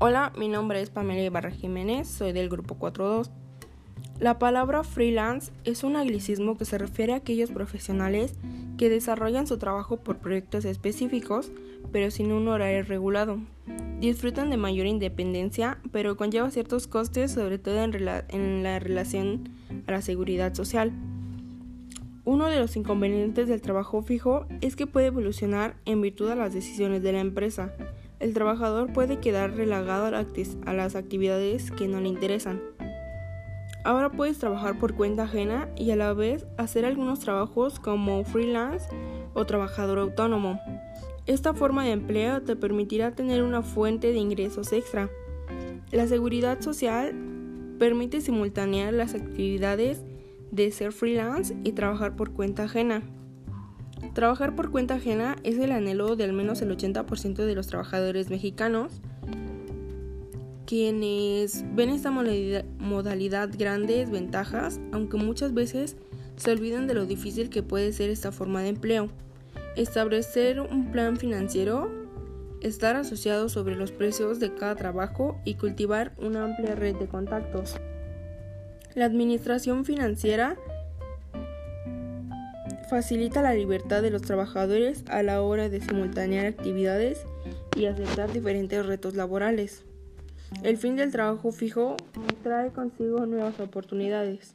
Hola, mi nombre es Pamela Ibarra Jiménez, soy del grupo 42. La palabra freelance es un anglicismo que se refiere a aquellos profesionales que desarrollan su trabajo por proyectos específicos, pero sin un horario regulado. Disfrutan de mayor independencia, pero conlleva ciertos costes, sobre todo en, la relación a la seguridad social. Uno de los inconvenientes del trabajo fijo es que puede evolucionar en virtud de las decisiones de la empresa el trabajador puede quedar relegado a las actividades que no le interesan. Ahora puedes trabajar por cuenta ajena y a la vez hacer algunos trabajos como freelance o trabajador autónomo. Esta forma de empleo te permitirá tener una fuente de ingresos extra. La seguridad social permite simultanear las actividades de ser freelance y trabajar por cuenta ajena. Trabajar por cuenta ajena es el anhelo de al menos el 80% de los trabajadores mexicanos, quienes ven esta modalidad grandes ventajas, aunque muchas veces se olvidan de lo difícil que puede ser esta forma de empleo. Establecer un plan financiero, estar asociado sobre los precios de cada trabajo y cultivar una amplia red de contactos. La administración financiera facilita la libertad de los trabajadores a la hora de simultanear actividades y aceptar diferentes retos laborales. El fin del trabajo fijo trae consigo nuevas oportunidades.